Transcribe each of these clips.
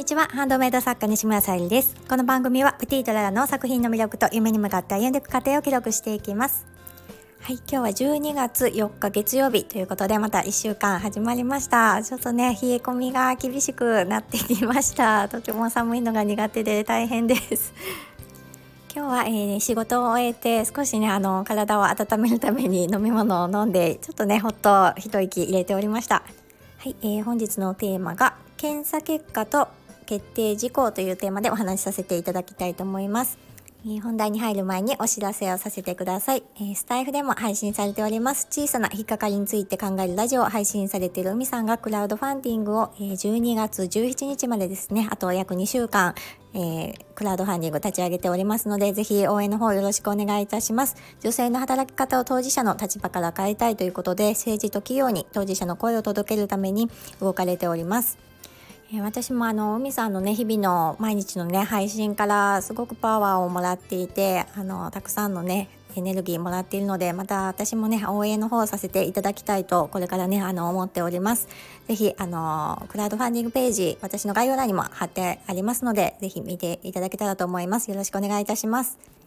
にちは。ハンドメイド作家西村さゆりです。この番組はプティートララの作品の魅力と夢に向かって歩んでいく過程を記録していきます。はい今日は12月4日月曜日ということでまた1週間始まりました。ちょっとね冷え込みが厳しくなってきました。とても寒いのが苦手で大変です。今日は、えー、仕事を終えて少しねあの体を温めるために飲み物を飲んでちょっとねほっと一息入れておりました。はい、えー、本日のテーマが検査結果と決定事項というテーマでお話しさせていただきたいと思います。本題に入る前にお知らせをさせてください。スタイフでも配信されております小さな引っかかりについて考えるラジオを配信されている海さんがクラウドファンディングを12月17日までですね、あと約2週間、えー、クラウドファンディング立ち上げておりますので、ぜひ応援の方よろしくお願いいたします。女性の働き方を当事者の立場から変えたいということで、政治と企業に当事者の声を届けるために動かれております。私もあの海さんのね日々の毎日のね配信からすごくパワーをもらっていてあのたくさんのねエネルギーもらっているのでまた私もね応援の方をさせていただきたいとこれからねあの思っております。ぜひあのクラウドファンディングページ私の概要欄にも貼ってありますのでぜひ見ていただけたらと思います。よろしくお願いいたします。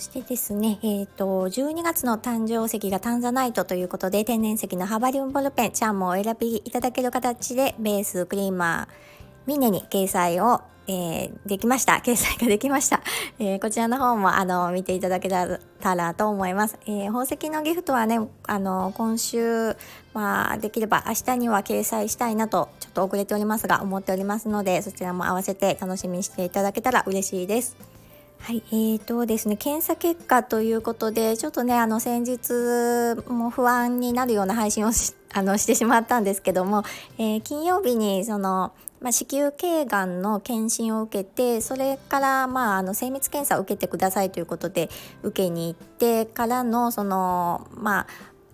してですね、えっ、ー、と、12月の誕生石がタンザナイトということで、天然石のハバリウムボールペン、チャームをお選びいただける形で、ベース、クリーマー、ミネに掲載を、えー、できました。掲載ができました。えー、こちらの方も、あの、見ていただけたらと思います。えー、宝石のギフトはね、あの、今週、まあ、できれば明日には掲載したいなと、ちょっと遅れておりますが、思っておりますので、そちらも合わせて楽しみにしていただけたら嬉しいです。はい、えーとですね、検査結果ということで、ちょっとね、あの、先日も不安になるような配信をし あのしてしまったんですけども、えー、金曜日にその、まあ、子宮頸がんの検診を受けてそれから、まあ、あの精密検査を受けてくださいということで受けに行ってからのそのまあ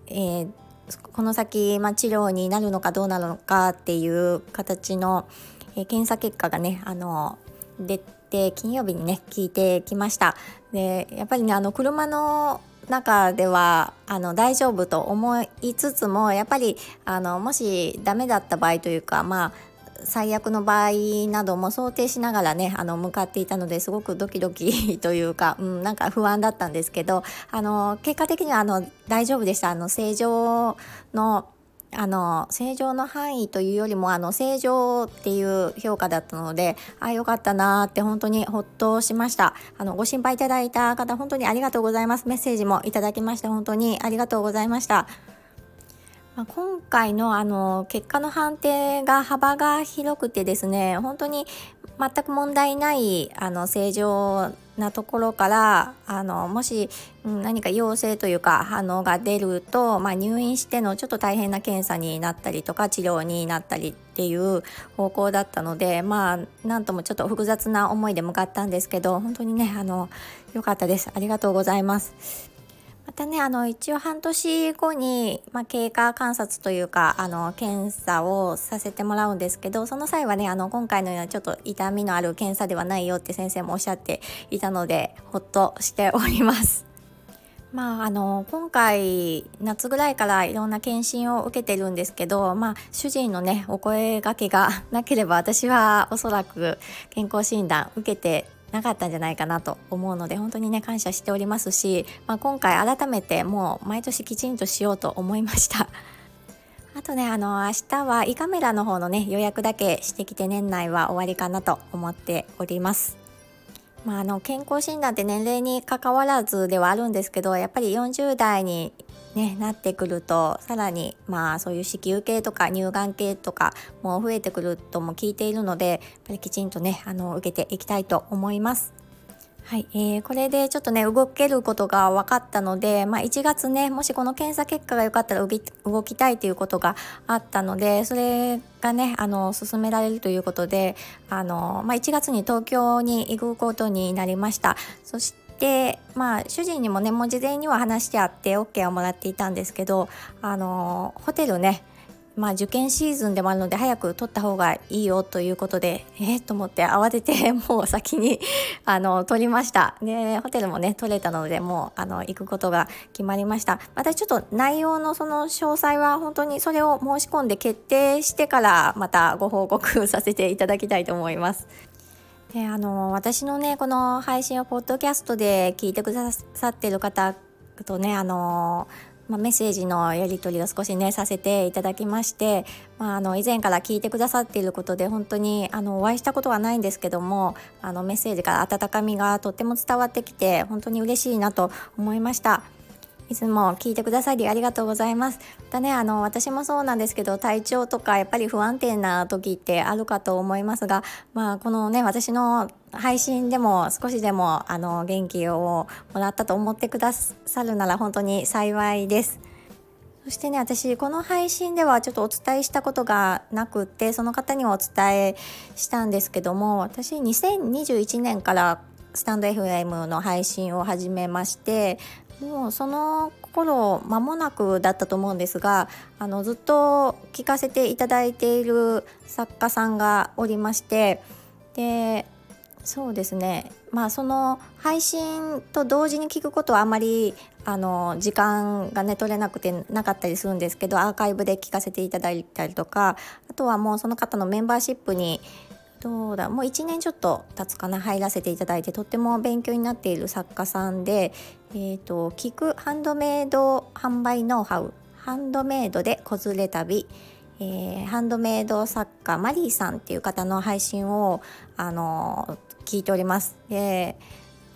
えー、この先、まあ、治療になるのかどうなのかっていう形の、え、検査結果がねあの出て金曜日にね聞いてきました。でやっぱりねあの車の中ではあの大丈夫と思いつつもやっぱりあのもしダメだった場合というかまあ最悪の場合なども想定しながらねあの向かっていたのですごくドキドキというか、うん、なんか不安だったんですけどあの結果的にはあの大丈夫でした。あの正常のあの正常の範囲というよりもあの正常っていう評価だったのであよかったなって本当にほっとしました。あのご心配いただいた方本当にありがとうございます。メッセージもいただきまして本当にありがとうございました。ま、今回のあの結果の判定が幅が広くてですね本当に全く問題ないあの正常なところからあのもし何か陽性というか反応が出ると、まあ、入院してのちょっと大変な検査になったりとか治療になったりっていう方向だったのでまあなんともちょっと複雑な思いで向かったんですけど本当にねあの良かったですありがとうございます。またねあの一応半年後に、まあ、経過観察というかあの検査をさせてもらうんですけどその際はねあの今回のようなちょっと痛みのある検査ではないよって先生もおっしゃっていたのでほっとしております。まあ、あの今回夏ぐらいからいろんな検診を受けてるんですけど、まあ、主人のねお声がけがなければ私はおそらく健康診断受けてなかったんじゃないかなと思うので本当にね感謝しておりますし、まあ、今回改めてもう毎年きちんとしようと思いました。あとね、あの、明日は胃カメラの方のね、予約だけしてきて年内は終わりかなと思っております。まあ、あの、健康診断って年齢に関わらずではあるんですけど、やっぱり40代にね、なってくるとさらにまあそういう子宮系とか乳がん系とかも増えてくるとも聞いているのでやっぱりきちんとねあの受けていきたいと思います。はい、えー、これでちょっとね動けることが分かったので、まあ、1月ねもしこの検査結果が良かったら動きたいということがあったのでそれがねあの進められるということであの、まあ、1月に東京に行くことになりましたそしてでまあ主人にもねもう事前には話してあって OK をもらっていたんですけどあのホテルねまあ、受験シーズンでもあるので早く取った方がいいよということでえー、と思って慌てて もう先にあの取りました。でホテルもね取れたのでもうあの行くことが決まりました。またちょっと内容のその詳細は本当にそれを申し込んで決定してからまたご報告させていただきたいと思います。であの私のねこの配信をポッドキャストで聞いてくださってる方とねあのまあ、メッセージのやり取りを少しねさせていただきまして、まあ、あの以前から聞いてくださっていることで本当にあのお会いしたことはないんですけどもあのメッセージから温かみがとっても伝わってきて本当に嬉しいなと思いました。いつも聞いてくださりありがとうございます。またね、あの、私もそうなんですけど、体調とかやっぱり不安定な時ってあるかと思いますが、まあ、このね、私の配信でも少しでも、あの、元気をもらったと思ってくださるなら本当に幸いです。そしてね、私、この配信ではちょっとお伝えしたことがなくて、その方にお伝えしたんですけども、私、2021年からスタンド FM の配信を始めましてもうその頃間もなくだったと思うんですがあのずっと聞かせていただいている作家さんがおりましてでそうですね。まあその配信と同時に聞くことはあまりあの時間がね取れなくてなかったりするんですけどアーカイブで聞かせていただいたりとかあとはもうその方のメンバーシップにどうだもう1年ちょっと経つかな入らせていただいてとっても勉強になっている作家さんで、えーと、聞くハンドメイド販売ノウハウハンドメイドで子連れ旅、えー、ハンドメイド作家マリーさんっていう方の配信をあの聞いております。で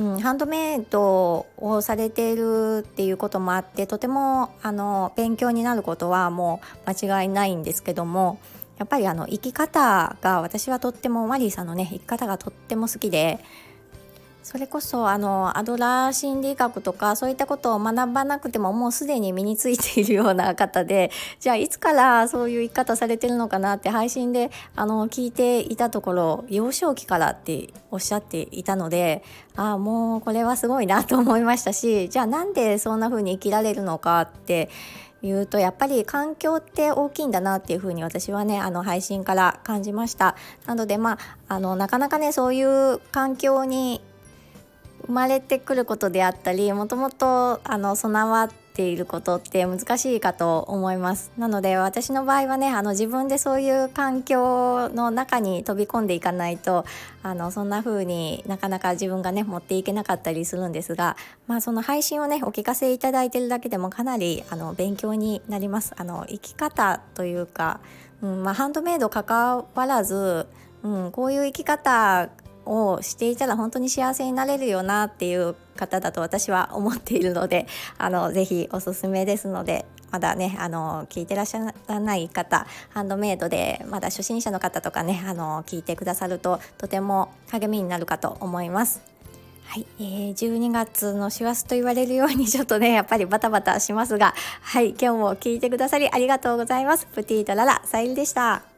うん、ハンドメイドをされているっていうこともあってとてもあの勉強になることはもう間違いないんですけどもやっぱりあの生き方が私はとってもマリーさんのね生き方がとっても好きでそれこそあのアドラー心理学とかそういったことを学ばなくてももうすでに身についているような方でじゃあいつからそういう生き方されてるのかなって配信であの聞いていたところ幼少期からっておっしゃっていたのでああもうこれはすごいなと思いましたしじゃあなんでそんな風に生きられるのかって言うとやっぱり環境って大きいんだなっていうふうに私はねあの配信から感じました。なのでまああのなかなかねそういう環境に生まれてくることであったりもともとあの備わっていることって難しいかと思います。なので私の場合はねあの自分でそういう環境の中に飛び込んでいかないとあのそんな風になかなか自分がね持っていけなかったりするんですがまあその配信をねお聞かせいただいてるだけでもかなりあの勉強になります。あの生き方というか、うんまあ、ハンドメイド関わらずうん、こういう生き方をしていたら本当に幸せになれるよなっていう方だと私は思っているので あのぜひおすすめですのでまだねあの聞いてらっしゃらない方ハンドメイドでまだ初心者の方とかねあの聞いてくださるととても励みになるかと思います。はい、えー、12月の師走と言われるようにちょっとね やっぱりバタバタしますがはい今日も聞いてくださりありがとうございますプティーララサイルでした